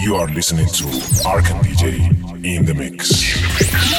You are listening to Arkan DJ in the mix.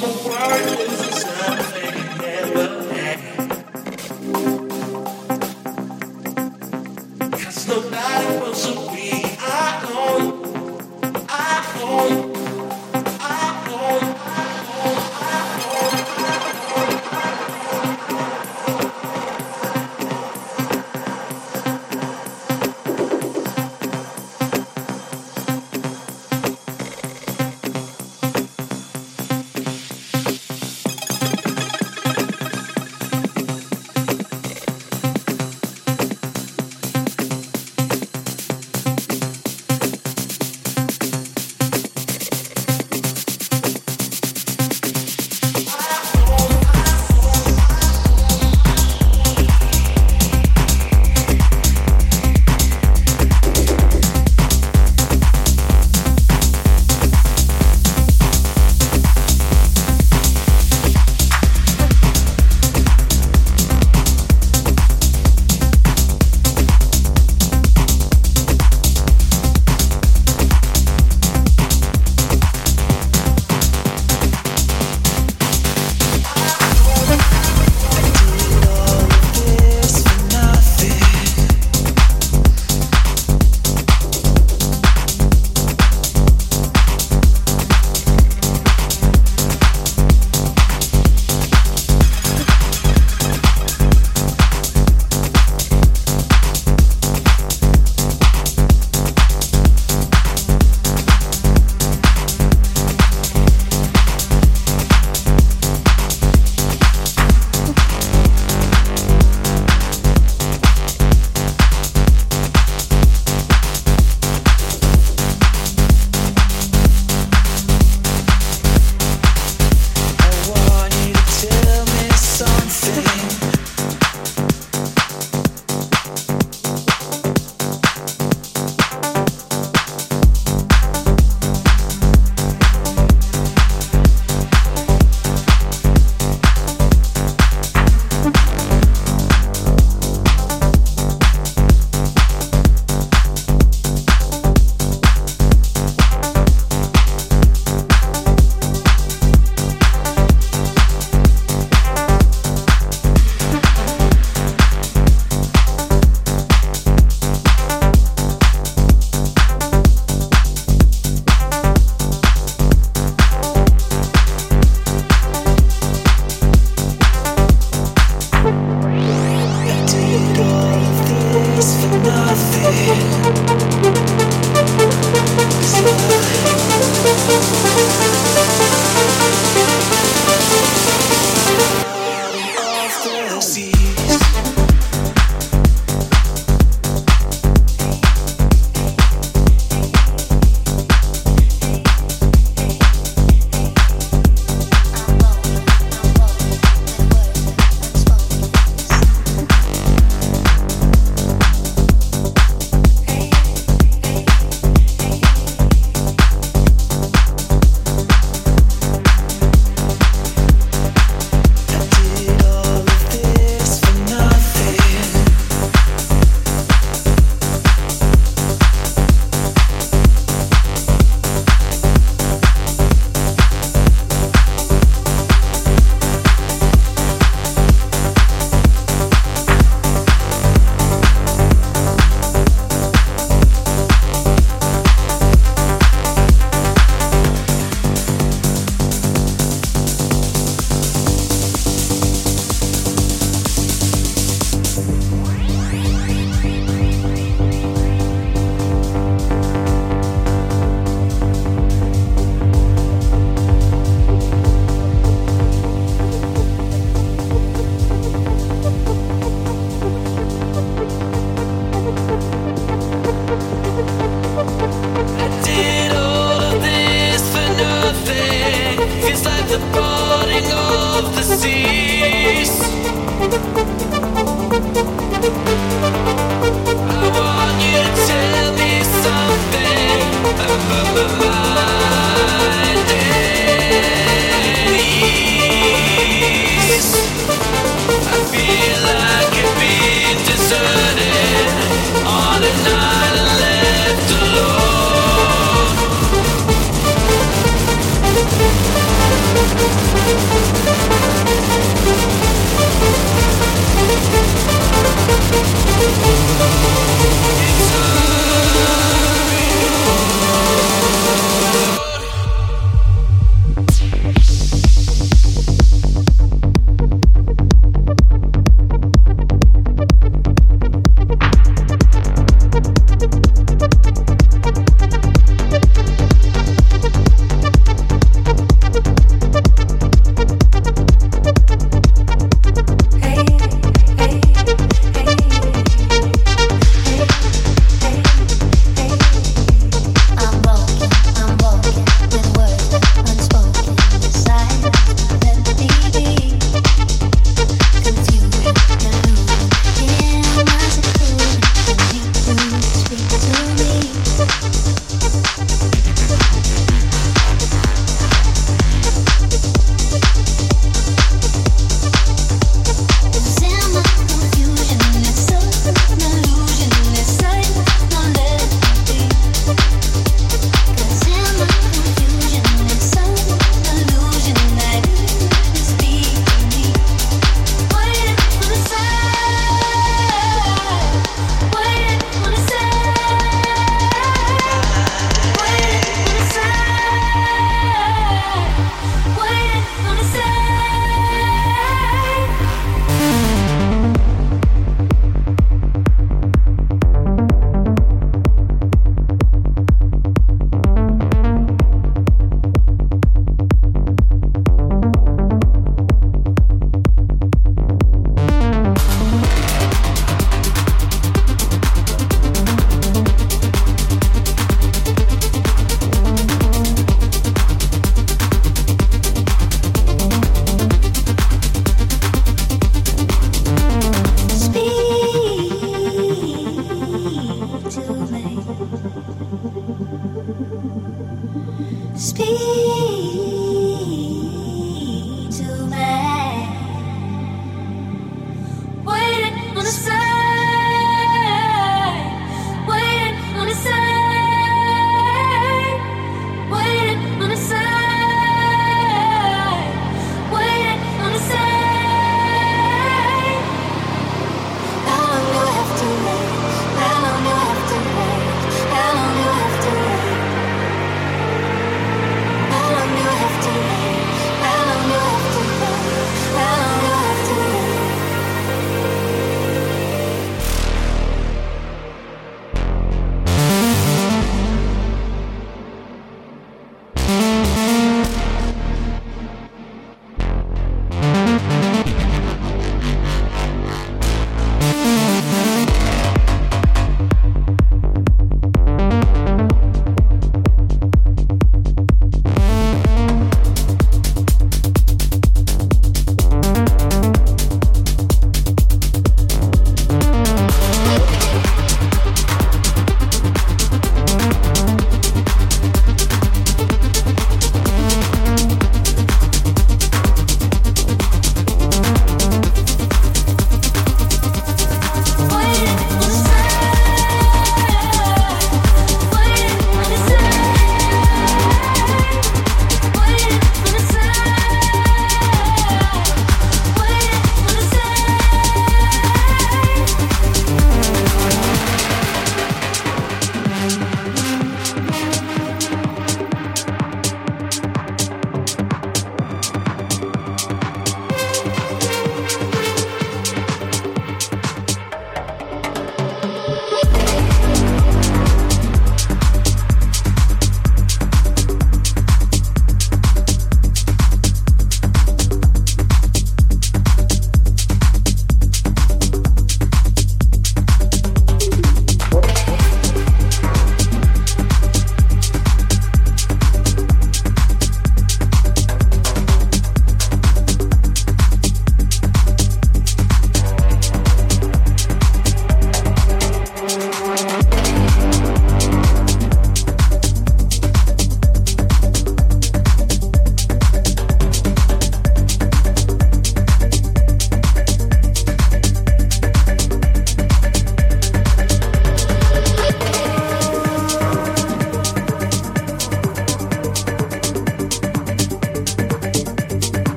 the word